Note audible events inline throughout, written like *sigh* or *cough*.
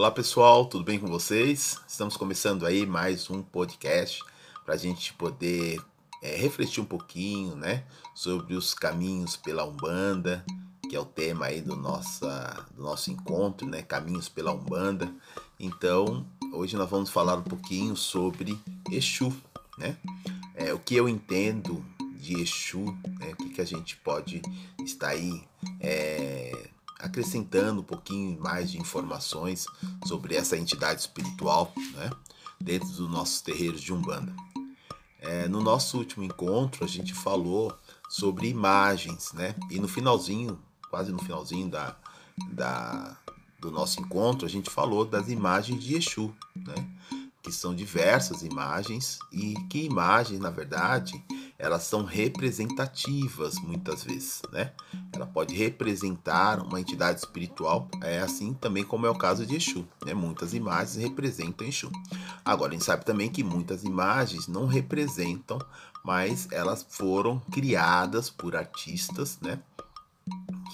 Olá pessoal, tudo bem com vocês? Estamos começando aí mais um podcast para a gente poder é, refletir um pouquinho, né, sobre os caminhos pela Umbanda, que é o tema aí do, nossa, do nosso encontro, né, caminhos pela Umbanda. Então, hoje nós vamos falar um pouquinho sobre Exu, né? É, o que eu entendo de Exu, né? O que, que a gente pode estar aí é, acrescentando um pouquinho mais de informações sobre essa entidade espiritual, né? Dentro dos nossos terreiros de Umbanda. É, no nosso último encontro, a gente falou sobre imagens, né? E no finalzinho, quase no finalzinho da, da, do nosso encontro, a gente falou das imagens de Exu, né? Que são diversas imagens e que imagens, na verdade, elas são representativas muitas vezes, né? Ela pode representar uma entidade espiritual, é assim também como é o caso de Exu, né? Muitas imagens representam Exu. Agora, a gente sabe também que muitas imagens não representam, mas elas foram criadas por artistas, né?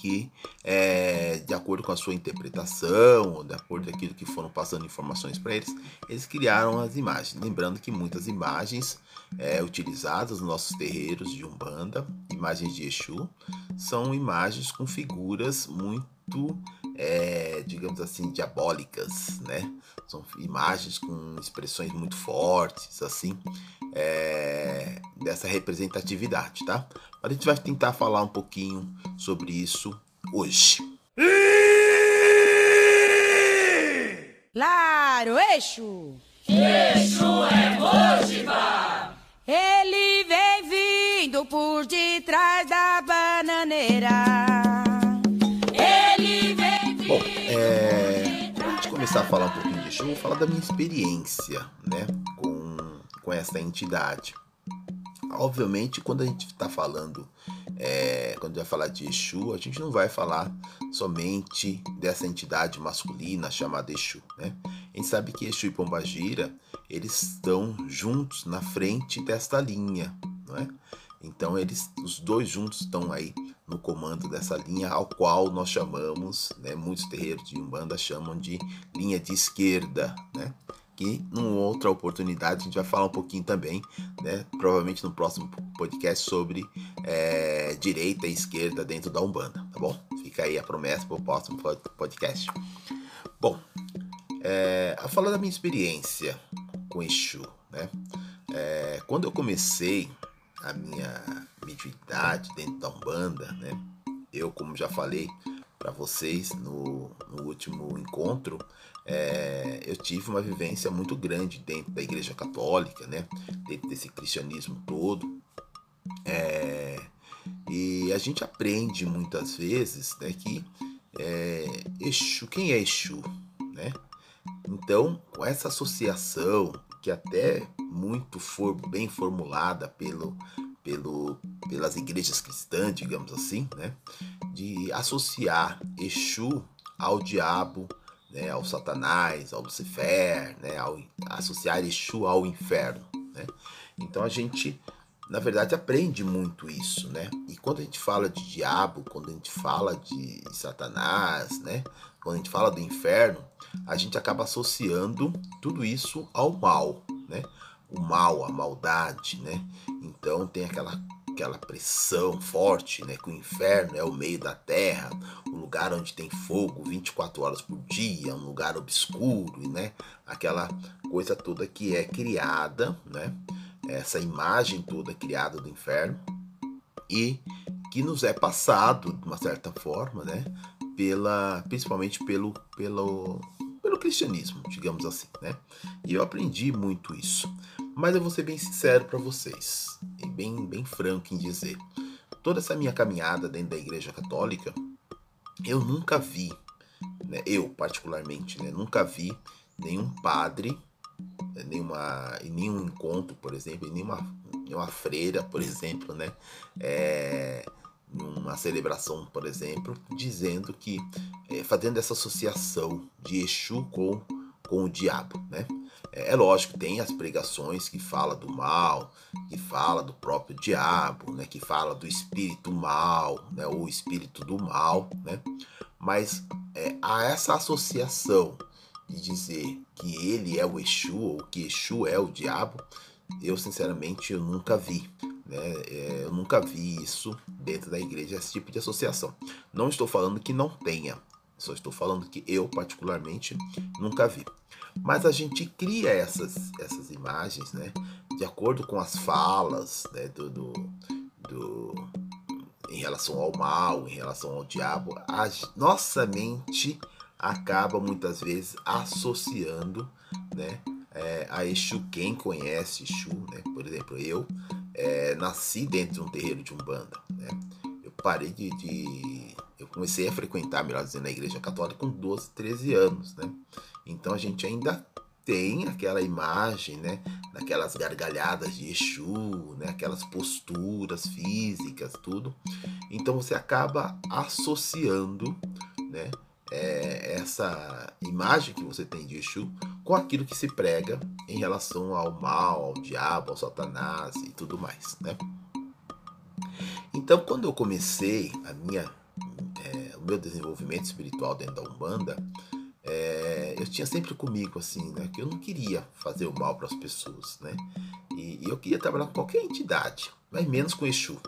que, é, de acordo com a sua interpretação, ou de acordo com aquilo que foram passando informações para eles, eles criaram as imagens. Lembrando que muitas imagens é, utilizadas nos nossos terreiros de Umbanda, imagens de Exu, são imagens com figuras muito, é, digamos assim, diabólicas, né? São imagens com expressões muito fortes, assim, é, dessa representatividade, tá? A gente vai tentar falar um pouquinho sobre isso hoje. Claro, Exu! Exu é Mojiba! Ele vem vindo por detrás da bananeira. Ele vem vindo Bom, é, pra gente começar a falar um pouquinho de Exu, eu vou falar da minha experiência, né, com, com essa entidade. Obviamente, quando a gente está falando, é, quando vai falar de Exu, a gente não vai falar somente dessa entidade masculina chamada Exu, né? Gente sabe que Exu e Pombagira, eles estão juntos na frente desta linha, não é? Então, eles, os dois juntos estão aí no comando dessa linha, ao qual nós chamamos, né, muitos terreiros de Umbanda chamam de linha de esquerda, né? que numa outra oportunidade a gente vai falar um pouquinho também, né? Provavelmente no próximo podcast sobre é, direita e esquerda dentro da Umbanda, tá bom? Fica aí a promessa para o próximo podcast. Bom, é, a falar da minha experiência com Exu, né? É, quando eu comecei a minha mediunidade dentro da Umbanda, né? Eu, como já falei para vocês no, no último encontro, é, eu tive uma vivência muito grande dentro da Igreja Católica, né? Dentro desse cristianismo todo. É, e a gente aprende muitas vezes né, que é, Exu, quem é Exu? Né? Então, com essa associação, que até muito for bem formulada pelo, pelo, pelas igrejas cristãs, digamos assim, né? de associar Exu ao diabo, né, ao Satanás, ao Lucifer, né, ao associar Exu ao inferno. Né? Então a gente, na verdade, aprende muito isso. Né? E quando a gente fala de diabo, quando a gente fala de Satanás, né, quando a gente fala do inferno, a gente acaba associando tudo isso ao mal. Né? O mal, a maldade. Né? Então tem aquela aquela pressão forte, né? Que o inferno é o meio da terra, um lugar onde tem fogo 24 horas por dia, um lugar obscuro, né? Aquela coisa toda que é criada, né? Essa imagem toda criada do inferno e que nos é passado de uma certa forma, né? Pela, principalmente pelo, pelo, pelo cristianismo, digamos assim, né? E eu aprendi muito isso. Mas eu vou ser bem sincero para vocês e bem, bem franco em dizer: toda essa minha caminhada dentro da Igreja Católica, eu nunca vi, né, eu particularmente, né, nunca vi nenhum padre, né, nenhuma, em nenhum encontro, por exemplo, em nenhuma, nenhuma freira, por *laughs* exemplo, né, é, numa celebração, por exemplo, dizendo que, é, fazendo essa associação de Exu com, com o diabo, né? É, é lógico, tem as pregações que fala do mal, que fala do próprio diabo, né, que fala do espírito mal, né, ou espírito do mal, né? Mas é, há essa associação de dizer que ele é o Exu ou que Exu é o diabo, eu sinceramente eu nunca vi. Né? É, eu nunca vi isso dentro da igreja, esse tipo de associação. Não estou falando que não tenha, só estou falando que eu, particularmente, nunca vi. Mas a gente cria essas, essas imagens, né? De acordo com as falas né? do, do, do em relação ao mal, em relação ao diabo, a nossa mente acaba muitas vezes associando, né? É, a Exu, quem conhece Exu, né? Por exemplo, eu é, nasci dentro de um terreiro de Umbanda, né? Eu parei de, de, Eu comecei a frequentar, melhor dizendo, a igreja católica com 12, 13 anos, né? Então a gente ainda tem aquela imagem, né? Daquelas gargalhadas de Exu, né? Aquelas posturas físicas, tudo. Então você acaba associando, né? É, essa imagem que você tem de Exu com aquilo que se prega em relação ao mal, ao diabo, ao satanás e tudo mais, né? Então, quando eu comecei a minha, é, o meu desenvolvimento espiritual dentro da Umbanda, é, eu tinha sempre comigo assim, né, que eu não queria fazer o mal para as pessoas, né, e, e, eu queria trabalhar com qualquer entidade, mas menos com Exu,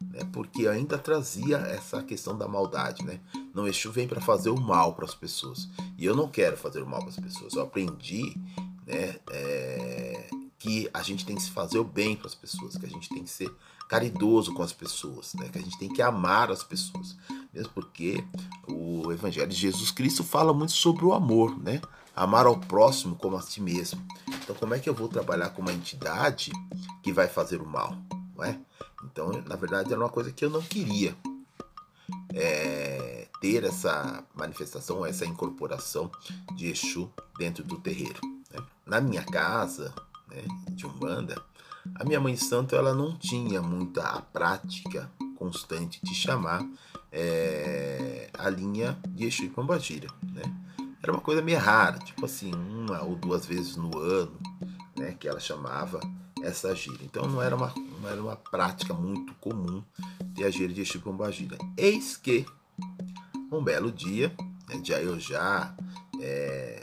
né, porque ainda trazia essa questão da maldade, né. Não, Exu vem para fazer o mal para as pessoas e eu não quero fazer o mal para as pessoas. Eu aprendi, né, é, que a gente tem que fazer o bem para as pessoas, que a gente tem que ser caridoso com as pessoas, né? que a gente tem que amar as pessoas. Mesmo porque o Evangelho de Jesus Cristo fala muito sobre o amor, né? Amar ao próximo como a si mesmo. Então, como é que eu vou trabalhar com uma entidade que vai fazer o mal? Não é? Então, na verdade, era uma coisa que eu não queria é, ter essa manifestação, essa incorporação de Exu dentro do terreiro. Né? Na minha casa, né, de Umbanda, a minha mãe santa ela não tinha muita a prática constante de chamar é, a linha de Exu e Pombagira, né? Era uma coisa meio rara, tipo assim, uma ou duas vezes no ano, né, que ela chamava essa gira. Então não era uma, não era uma prática muito comum ter a gira de Exu e Pombagira. Eis que, um belo dia, né, já eu já é,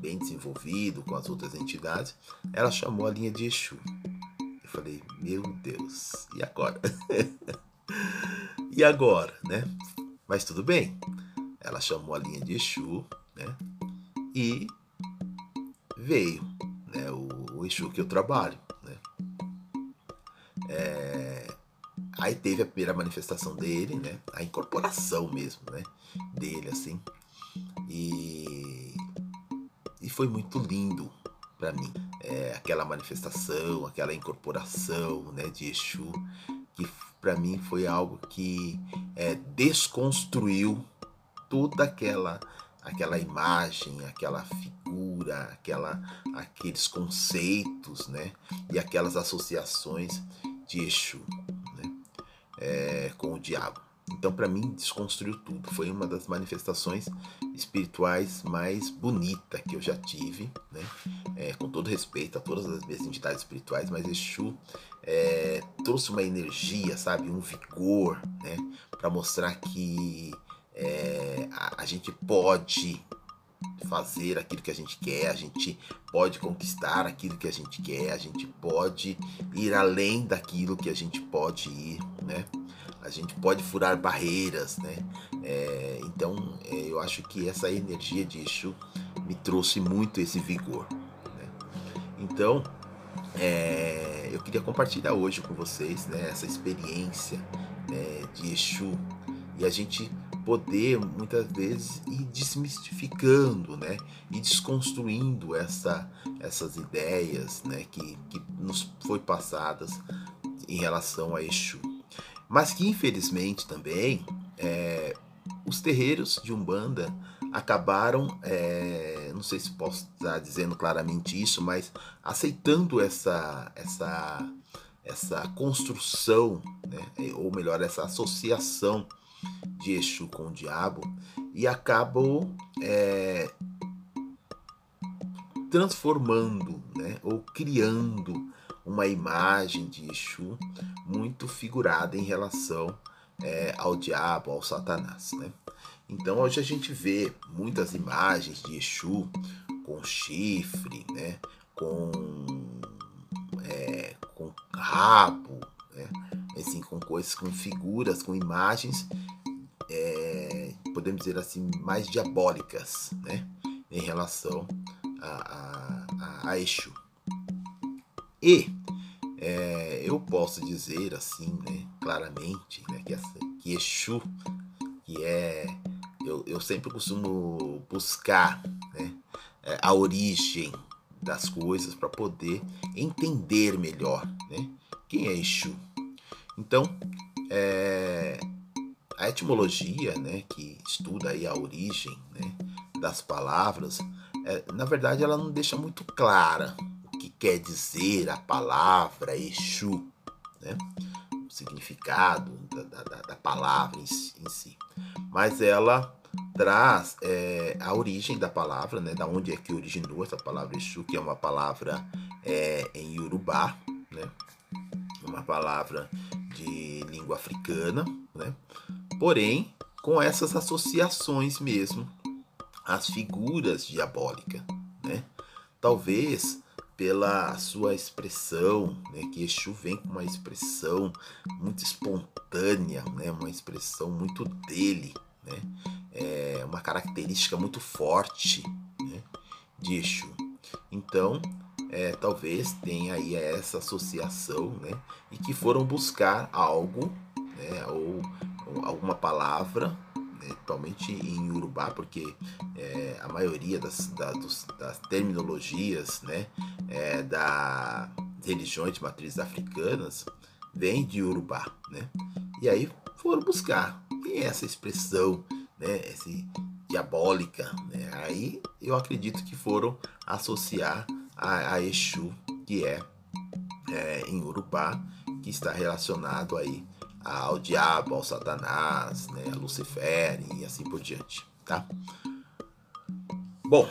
bem desenvolvido com as outras entidades, ela chamou a linha de Exu. Falei, meu Deus, e agora? *laughs* e agora, né? Mas tudo bem. Ela chamou a linha de Exu, né? E veio, né? O, o Exu que eu trabalho, aí teve a primeira manifestação dele, né? A incorporação mesmo, né? Dele, assim. E, e foi muito lindo para mim, é, aquela manifestação, aquela incorporação né, de Exu, que para mim foi algo que é, desconstruiu toda aquela aquela imagem, aquela figura, aquela, aqueles conceitos, né, e aquelas associações de Exu, é, com o diabo. Então, para mim, desconstruiu tudo. Foi uma das manifestações espirituais mais bonita que eu já tive, né? É, com todo respeito a todas as minhas entidades espirituais, mas Exu é, trouxe uma energia, sabe, um vigor, né? Para mostrar que é, a, a gente pode fazer aquilo que a gente quer, a gente pode conquistar aquilo que a gente quer, a gente pode ir além daquilo que a gente pode ir, né? a gente pode furar barreiras, né? É, então é, eu acho que essa energia de Exu me trouxe muito esse vigor. Né? Então é, eu queria compartilhar hoje com vocês né, essa experiência né, de Exu e a gente poder muitas vezes ir desmistificando, né, e desconstruindo essa, essas ideias, né, que, que nos foi passadas em relação a Exu. Mas que infelizmente também é, os terreiros de Umbanda acabaram, é, não sei se posso estar dizendo claramente isso, mas aceitando essa, essa, essa construção, né, ou melhor, essa associação de Exu com o diabo e acabam é, transformando né, ou criando uma imagem de Exu muito figurada em relação é, ao diabo, ao Satanás. Né? Então hoje a gente vê muitas imagens de Exu com chifre, né? com, é, com rabo, né? Assim, com coisas, com figuras, com imagens, é, podemos dizer assim, mais diabólicas né? em relação a, a, a Exu. E é, eu posso dizer assim, né, claramente, né, que, essa, que Exu, que é. Eu, eu sempre costumo buscar né, é, a origem das coisas para poder entender melhor né, quem é Exu. Então, é, a etimologia, né, que estuda aí a origem né, das palavras, é, na verdade ela não deixa muito clara o que quer dizer a palavra Exu, né, o significado da, da, da palavra em, em, si. Mas ela traz é, a origem da palavra, né, da onde é que originou essa palavra Exu, que é uma palavra é, em Yorubá, né, uma palavra de língua africana, né, porém com essas associações mesmo as figuras diabólicas, né? Talvez pela sua expressão, né, que Exu vem com uma expressão muito espontânea, né, uma expressão muito dele, né, é uma característica muito forte né, de Exu. Então, é, talvez tenha aí essa associação, né, e que foram buscar algo, né, ou, ou alguma palavra principalmente em Urubá, porque é, a maioria das, da, dos, das terminologias né, é, das religiões de matrizes africanas vem de Urubá. Né? E aí foram buscar e essa expressão, né, esse diabólica. Né? Aí eu acredito que foram associar a, a Exu, que é, é em Urubá, que está relacionado aí ao diabo, ao Satanás, né, a Lucifer e assim por diante, tá? Bom,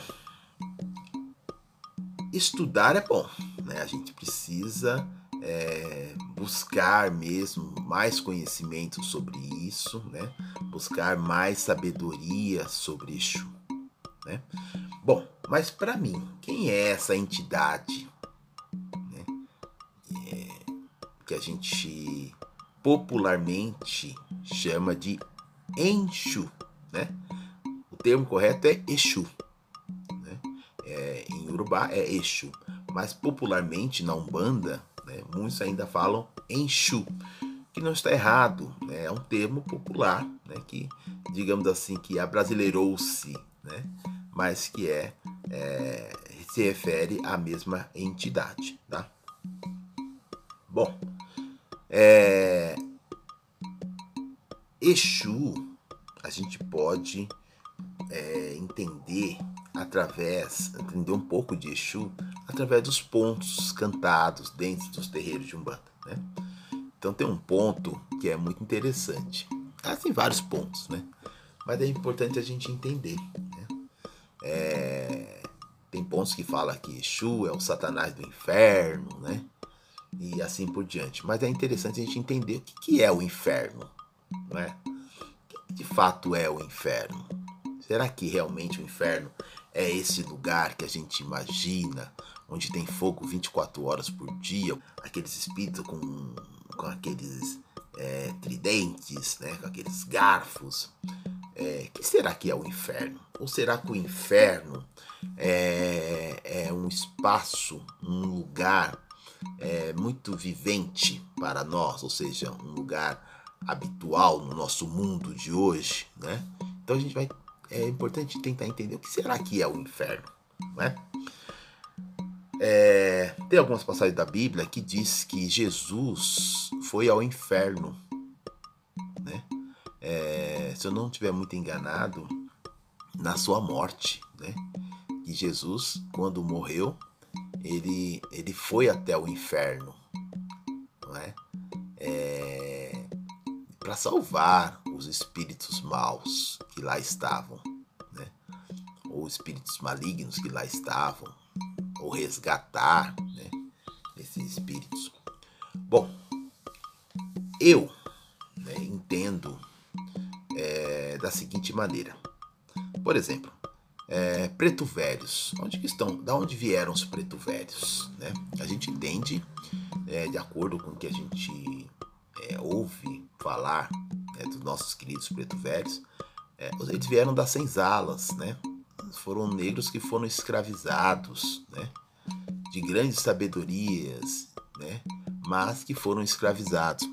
estudar é bom, né? A gente precisa é, buscar mesmo mais conhecimento sobre isso, né? Buscar mais sabedoria sobre isso, né? Bom, mas para mim, quem é essa entidade né? é, que a gente popularmente chama de Enxu, né? O termo correto é Exu. Né? É, em Urubá é Exu, mas popularmente na Umbanda, né, muitos ainda falam Enxu, que não está errado, né? é um termo popular, né, que digamos assim que abrasileirou-se, né, mas que é, é, se refere à mesma entidade, tá? Bom, é... Exu, a gente pode é, entender através, entender um pouco de Exu, através dos pontos cantados dentro dos terreiros de Umbanda. Né? Então tem um ponto que é muito interessante. Ah, tem vários pontos, né? Mas é importante a gente entender. Né? É... Tem pontos que falam que Exu é o satanás do inferno, né? e assim por diante. Mas é interessante a gente entender o que, que é o inferno, não é? O que de fato é o inferno? Será que realmente o inferno é esse lugar que a gente imagina, onde tem fogo 24 horas por dia, aqueles espíritos com, com aqueles é, tridentes, né, com aqueles garfos? É, que será que é o inferno? Ou será que o inferno é, é um espaço, um lugar é, muito vivente para nós, ou seja, um lugar habitual no nosso mundo de hoje, né? Então a gente vai é importante tentar entender o que será que é o inferno, né? É, tem algumas passagens da Bíblia que diz que Jesus foi ao inferno, né? É, se eu não estiver muito enganado, na sua morte, né? Que Jesus, quando morreu, ele, ele foi até o inferno, não é? é para salvar os espíritos maus que lá estavam, né? ou espíritos malignos que lá estavam, ou resgatar né? esses espíritos. Bom, eu né, entendo da seguinte maneira. Por exemplo, É, preto velhos. Onde que estão? Da onde vieram os preto velhos? Né? A gente entende, é, de acordo com o que a gente é, ouve falar né, dos nossos queridos preto velhos, é, eles vieram das senzalas, né? Foram negros que foram escravizados, né? De grandes sabedorias, né? Mas que foram escravizados.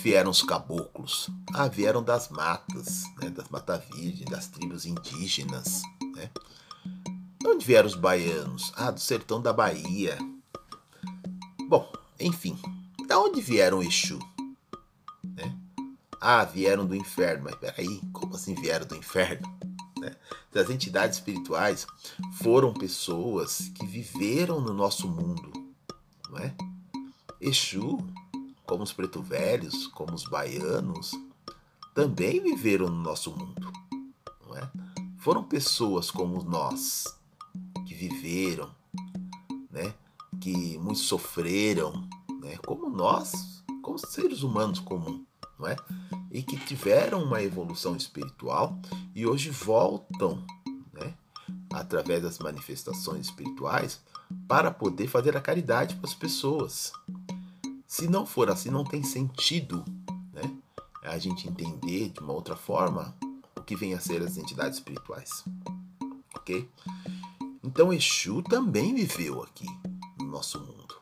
Vieram os caboclos? Ah, vieram das matas, né? Das matas virgens, das tribos indígenas, né? De onde vieram os baianos? Ah, do sertão da Bahia. Bom, enfim, da onde vieram o Exu? Né? Ah, vieram do inferno. Mas peraí, como assim vieram do inferno? Né? As entidades espirituais foram pessoas que viveram no nosso mundo, não é? Exu, como os preto velhos, como os baianos, também viveram no nosso mundo, não é? foram pessoas como nós que viveram, né? Que muitos sofreram, né? Como nós, como seres humanos comuns, não é? E que tiveram uma evolução espiritual e hoje voltam, né? Através das manifestações espirituais para poder fazer a caridade para as pessoas. Se não for assim, não tem sentido, né? A gente entender de uma outra forma o que vem a ser as entidades espirituais. Ok? Então Exu também viveu aqui no nosso mundo,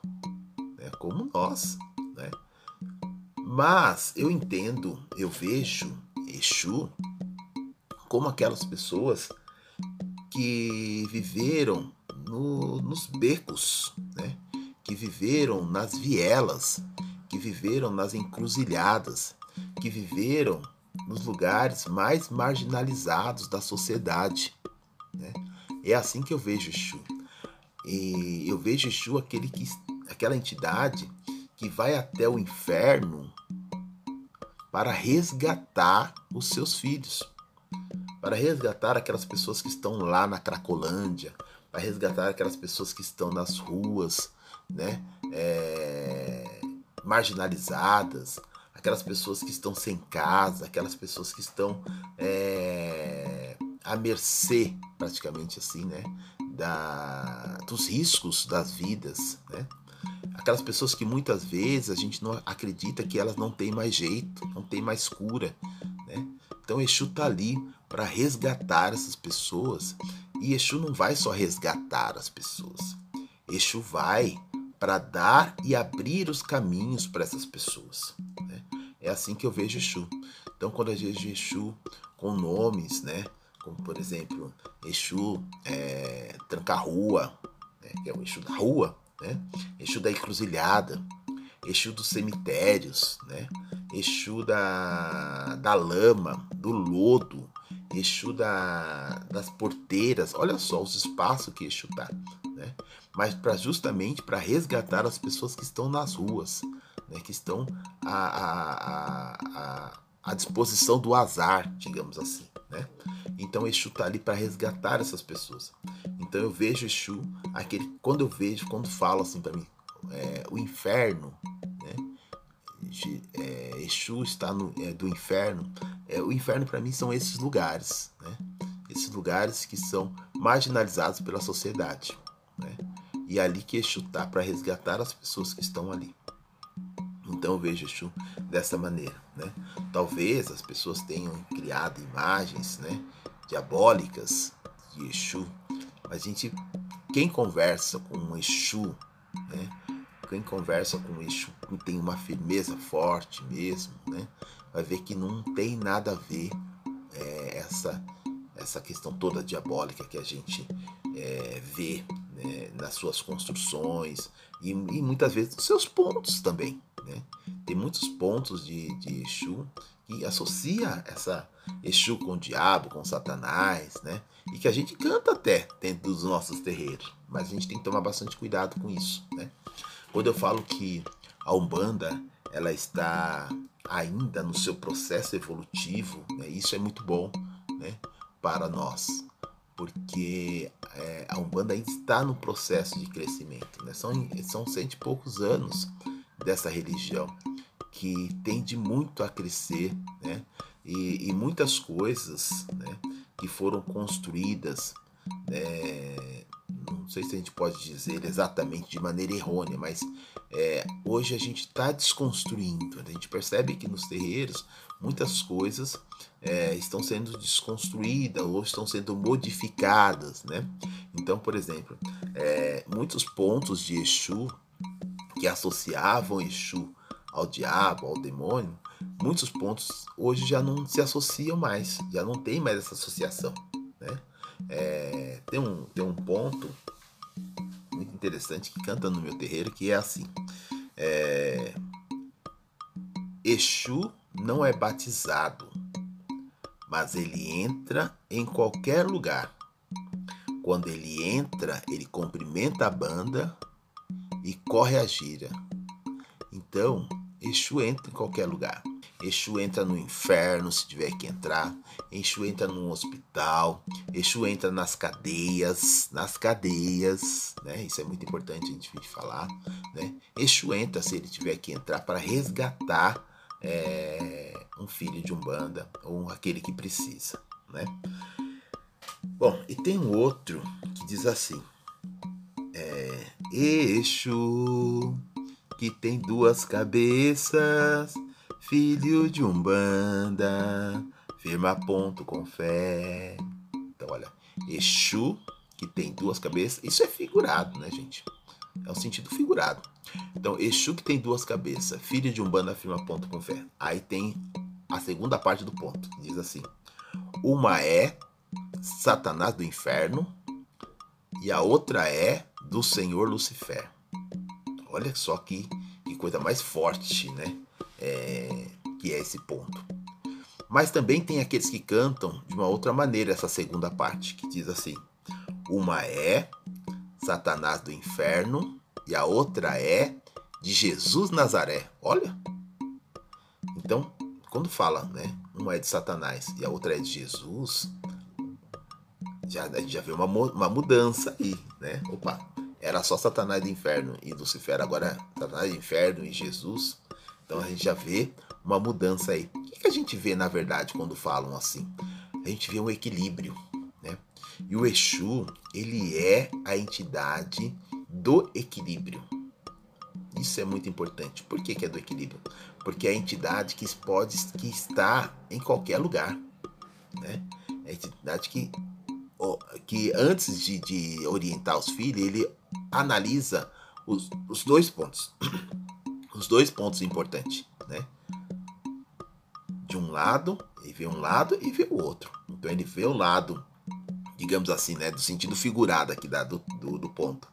né? como nós. Né? Mas eu entendo, eu vejo Exu como aquelas pessoas que viveram no, nos becos, né? Que viveram nas vielas, que viveram nas encruzilhadas, que viveram nos lugares mais marginalizados da sociedade. Né? É assim que eu vejo Exu. E eu vejo Exu aquele que, aquela entidade que vai até o inferno para resgatar os seus filhos, para resgatar aquelas pessoas que estão lá na Cracolândia, para resgatar aquelas pessoas que estão nas ruas, né, é, marginalizadas, aquelas pessoas que estão sem casa, aquelas pessoas que estão é, à mercê, praticamente assim, né? Da, dos riscos das vidas, né? Aquelas pessoas que muitas vezes a gente não acredita que elas não têm mais jeito, não tem mais cura, né? Então Exu tá ali para resgatar essas pessoas e Exu não vai só resgatar as pessoas. Exu vai para dar e abrir os caminhos para essas pessoas. Né? É assim que eu vejo Exu. Então, quando eu vejo Exu com nomes, né? Como, por exemplo, Exu é, Tranca-Rua, né? que é o Exu da rua, né? Exu da encruzilhada, Exu dos cemitérios, né? Exu da, da lama, do lodo, Exu da, das porteiras. Olha só os espaços que Exu tá, né? Mas para justamente para resgatar as pessoas que estão nas ruas, né, que estão à, à, à, disposição do azar, digamos assim. Né? Então Exu está ali para resgatar essas pessoas. Então eu vejo Exu, aquele, quando eu vejo, quando falo assim para mim, é, o inferno, né? É, Exu está no, é, do inferno. É, o inferno para mim são esses lugares, né? esses lugares que são marginalizados pela sociedade. Né? E é ali que Exu está para resgatar as pessoas que estão ali. Então eu vejo Exu dessa maneira, né? Talvez as pessoas tenham criado imagens, né, diabólicas de Exu, mas a gente, quem conversa com um Exu, né, quem conversa com Exu tem uma firmeza forte mesmo, né, vai ver que não tem nada a ver é, essa essa questão toda diabólica que a gente é, vê né, nas suas construções e, e muitas vezes nos seus pontos também, né? Tem muitos pontos de, de Exu que associa essa Exu com o diabo, com Satanás, né? E que a gente canta até dentro dos nossos terreiros. Mas a gente tem que tomar bastante cuidado com isso, né? Quando eu falo que a Umbanda ela está ainda no seu processo evolutivo, né? isso é muito bom né? para nós, porque é, a Umbanda ainda está no processo de crescimento. Né? São, são cento e poucos anos dessa religião, que tende muito a crescer, né? E, e muitas coisas, né? que foram construídas, é, não sei se a gente pode dizer exatamente de maneira errônea, mas é, hoje a gente está desconstruindo. A gente percebe que nos terreiros muitas coisas é, estão sendo desconstruídas ou estão sendo modificadas, né? Então, por exemplo, é, muitos pontos de Exu que associavam Exu ao diabo, ao demônio, muitos pontos hoje já não se associam mais, já não tem mais essa associação. É, tem, um, tem um ponto muito interessante que canta no meu terreiro que é assim: é, Exu não é batizado, mas ele entra em qualquer lugar. Quando ele entra, ele cumprimenta a banda e corre a gira. Então, Exu entra em qualquer lugar. Exu entra no inferno se tiver que entrar. Exu entra num hospital. Exu entra nas cadeias. Nas cadeias, né? Isso é muito importante a gente falar, né? Exu entra se ele tiver que entrar para resgatar é, um filho de umbanda ou aquele que precisa, né? Bom, e tem um outro que diz assim: é, Exu que tem duas cabeças, filho de Umbanda, firma ponto com fé. Então, olha, Exu, que tem duas cabeças, isso é figurado, né, gente? É um sentido figurado. Então, Exu que tem duas cabeças, filho de Umbanda, firma ponto com fé. Aí tem a segunda parte do ponto, diz assim: uma é Satanás do inferno e a outra é do Senhor Lucifer. Olha só que, que coisa mais forte, né? É, que é esse ponto. Mas também tem aqueles que cantam de uma outra maneira essa segunda parte, que diz assim: uma é Satanás do inferno e a outra é de Jesus Nazaré. Olha. Então, quando fala, né? Uma é de Satanás e a outra é de Jesus, já, a gente já vê uma, uma mudança aí, né? Opa, era só Satanás do inferno e Lucifer, agora é Satanás do inferno e Jesus. Então a gente já vê uma mudança aí. O que a gente vê na verdade quando falam assim? A gente vê um equilíbrio, né? E o Exu, ele é a entidade do equilíbrio. Isso é muito importante. Por que, que é do equilíbrio? Porque é a entidade que pode que está em qualquer lugar, né? É a entidade que que antes de, de orientar os filhos, ele analisa os, os dois pontos. Os dois pontos importantes, né? De um lado, ele vê um lado e vê o outro. Então ele vê o lado, digamos assim, né? Do sentido figurado aqui da, do, do, do ponto.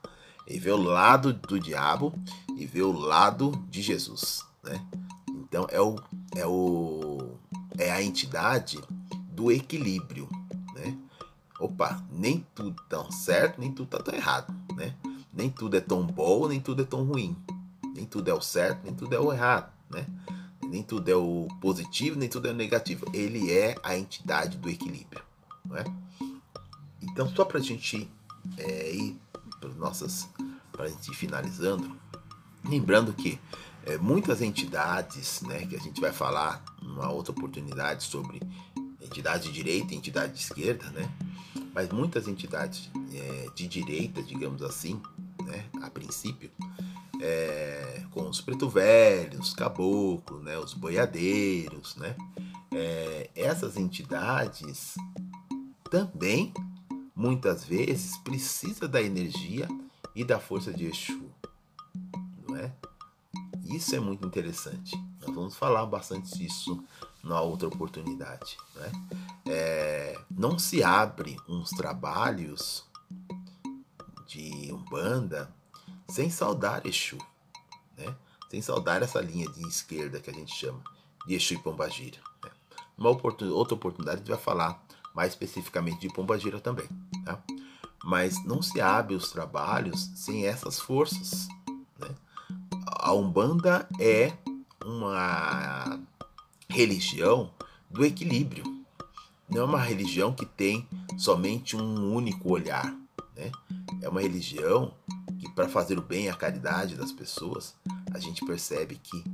Ele vê o lado do diabo e vê o lado de Jesus, né? Então é o é o é a entidade do equilíbrio, né? Opa, nem tudo tão certo, nem tudo tá tão errado, né? Nem tudo é tão bom, nem tudo é tão ruim. Nem tudo é o certo, nem tudo é o errado, né? Nem tudo é o positivo, nem tudo é o negativo. Ele é a entidade do equilíbrio, não é? Então, só para a gente é, ir para nossas, para gente ir finalizando, lembrando que é, muitas entidades, né, que a gente vai falar numa outra oportunidade sobre entidade de direita e entidade de esquerda, né? Mas muitas entidades é, de direita, digamos assim, né, a princípio, é, com os preto velhos, caboclos, né, os boiadeiros, né, é, essas entidades também muitas vezes precisa da energia e da força de Exu, não é? Isso é muito interessante. Nós vamos falar bastante disso na outra oportunidade, né? É, não se abre uns trabalhos de Umbanda sem saudar Exu, né? sem saudar essa linha de esquerda que a gente chama de Exu e Pombagira. Né? Uma oportun outra oportunidade a gente vai falar mais especificamente de Pombagira também. Tá? Mas não se abre os trabalhos sem essas forças. Né? A Umbanda é uma religião do equilíbrio. Não é uma religião que tem somente um único olhar. Né? É uma religião para fazer o bem a caridade das pessoas, a gente percebe que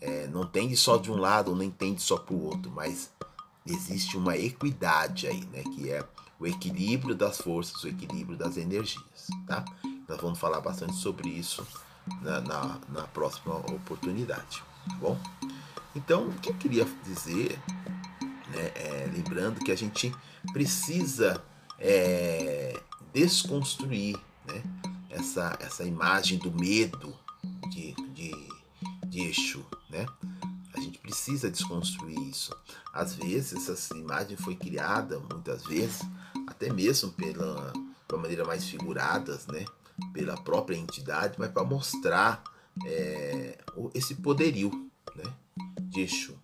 é, não tende só de um lado, nem tende só para o outro, mas existe uma equidade aí, né? Que é o equilíbrio das forças, o equilíbrio das energias, tá? Nós vamos falar bastante sobre isso na, na, na próxima oportunidade, tá bom? Então, o que eu queria dizer, né, é, lembrando que a gente precisa é, desconstruir né, essa, essa imagem do medo de, de, de Exu, né? A gente precisa desconstruir isso. Às vezes, essa imagem foi criada, muitas vezes, até mesmo pela, pela maneira mais figuradas, né? Pela própria entidade, mas para mostrar é, esse poderio, né? De Exu.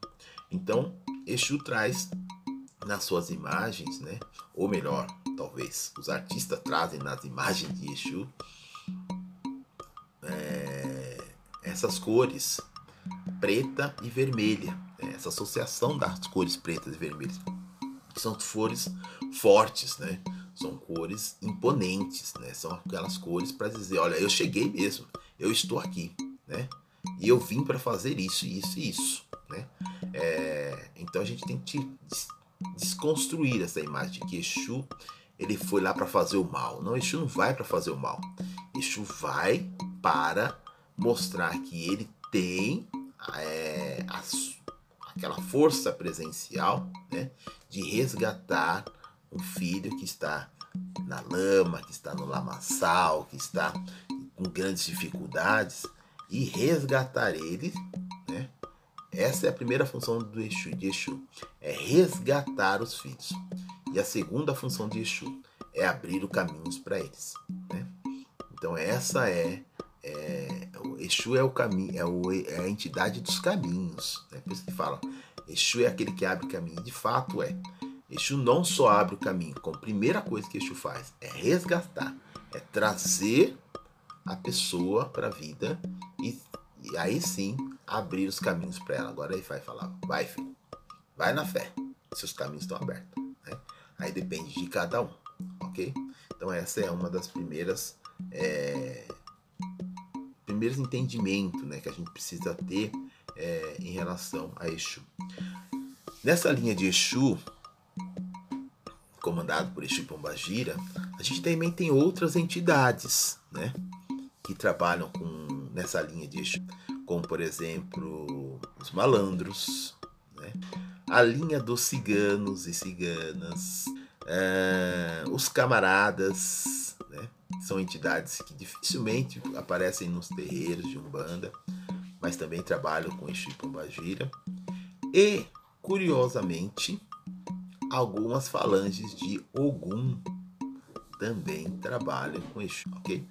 Então, Exu traz nas suas imagens, né? Ou melhor, talvez os artistas trazem nas imagens de Exu essas cores preta e vermelha, né? essa associação das cores pretas e vermelhas, que são cores fortes, né? São cores imponentes, né? São aquelas cores para dizer, olha, eu cheguei mesmo, eu estou aqui, né? E eu vim para fazer isso, isso e isso, né? É, então a gente tem que desconstruir essa imagem de que Exu ele foi lá para fazer o mal. Não, Exu não vai para fazer o mal. Exu vai para mostrar que ele tem é, a, aquela força presencial né, de resgatar um filho que está na lama, que está no lamaçal, que está com grandes dificuldades e resgatar ele essa é a primeira função do Exu, de Exu, é resgatar os filhos. E a segunda função de Exu é abrir os caminhos para eles. Né? Então essa é, é, o Exu é o caminho, é, é a entidade dos caminhos. Né? Por isso que fala, Exu é aquele que abre caminho. De fato é. Exu não só abre o caminho, como a primeira coisa que Exu faz é resgatar, é trazer a pessoa para a vida e, e aí sim abrir os caminhos para ela. Agora ele vai falar: vai, filho, vai na fé, seus caminhos estão abertos. Né? Aí depende de cada um, ok? Então, essa é uma das primeiras. É, primeiros entendimentos né, que a gente precisa ter é, em relação a Exu. Nessa linha de Exu, comandado por Exu Pombagira, a gente também tem outras entidades né, que trabalham com, nessa linha de Exu como por exemplo os malandros, né? a linha dos ciganos e ciganas, uh, os camaradas? São entidades que dificilmente aparecem nos terreiros de Umbanda, mas também trabalham com Exu e Pombagira. E, curiosamente, algumas falanges de Ogum também trabalham com Exu, ok?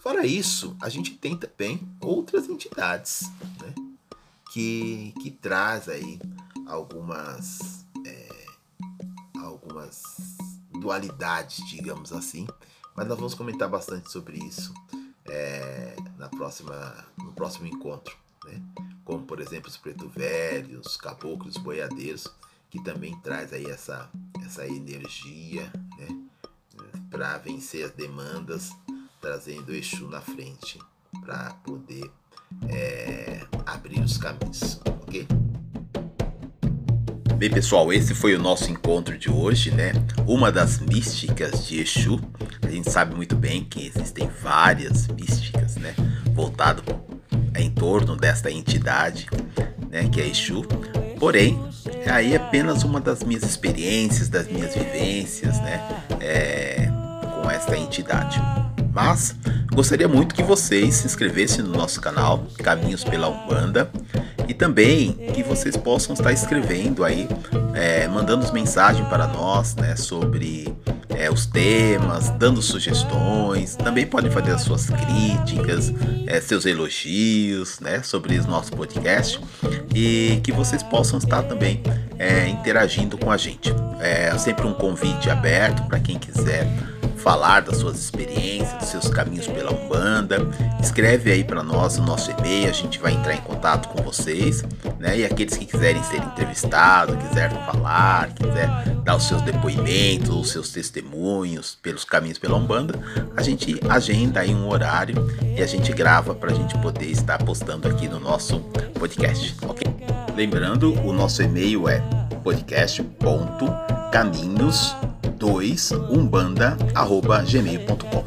Fora isso, a gente tem também outras entidades né, que, que traz aí algumas, é, algumas dualidades, digamos assim. Mas nós vamos comentar bastante sobre isso é, na próxima, no próximo encontro. Né? Como, por exemplo, os preto velhos, caboclos, boiadeiros, que também traz aí essa, essa energia né? para vencer as demandas trazendo o Exu na frente para poder é, abrir os caminhos, ok? Bem, pessoal, esse foi o nosso encontro de hoje, né? Uma das místicas de Exu. A gente sabe muito bem que existem várias místicas, né? Voltado em torno desta entidade, né? Que é Exu. Porém, aí é apenas uma das minhas experiências, das minhas vivências, né? É, com esta entidade. Mas gostaria muito que vocês se inscrevessem no nosso canal Caminhos pela Umbanda e também que vocês possam estar escrevendo aí, é, mandando mensagens para nós né, sobre é, os temas, dando sugestões. Também podem fazer as suas críticas, é, seus elogios né, sobre o nosso podcast e que vocês possam estar também é, interagindo com a gente. É sempre um convite aberto para quem quiser falar das suas experiências, dos seus caminhos pela Umbanda. Escreve aí para nós o nosso e-mail, a gente vai entrar em contato com vocês, né? E aqueles que quiserem ser entrevistados, quiserem falar, quiser dar os seus depoimentos, os seus testemunhos pelos caminhos pela Umbanda, a gente agenda aí um horário e a gente grava para a gente poder estar postando aqui no nosso podcast, ok? Lembrando, o nosso e-mail é podcast.caminhos2umbanda@gmail.com.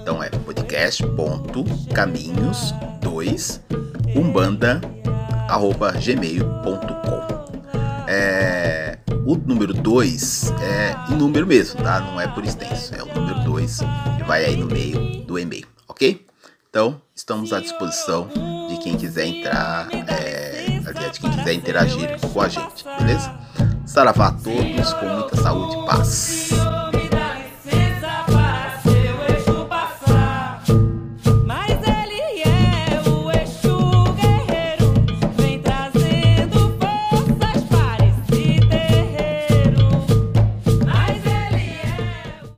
Então é podcast.caminhos2umbanda@gmail.com. É, o número 2 é em número mesmo, tá? Não é por extenso, é o número 2 que vai aí no meio do e-mail, ok? Então, estamos à disposição de quem quiser entrar, é, de quem quiser interagir com a gente, beleza? Saravá a todos, com muita saúde e paz.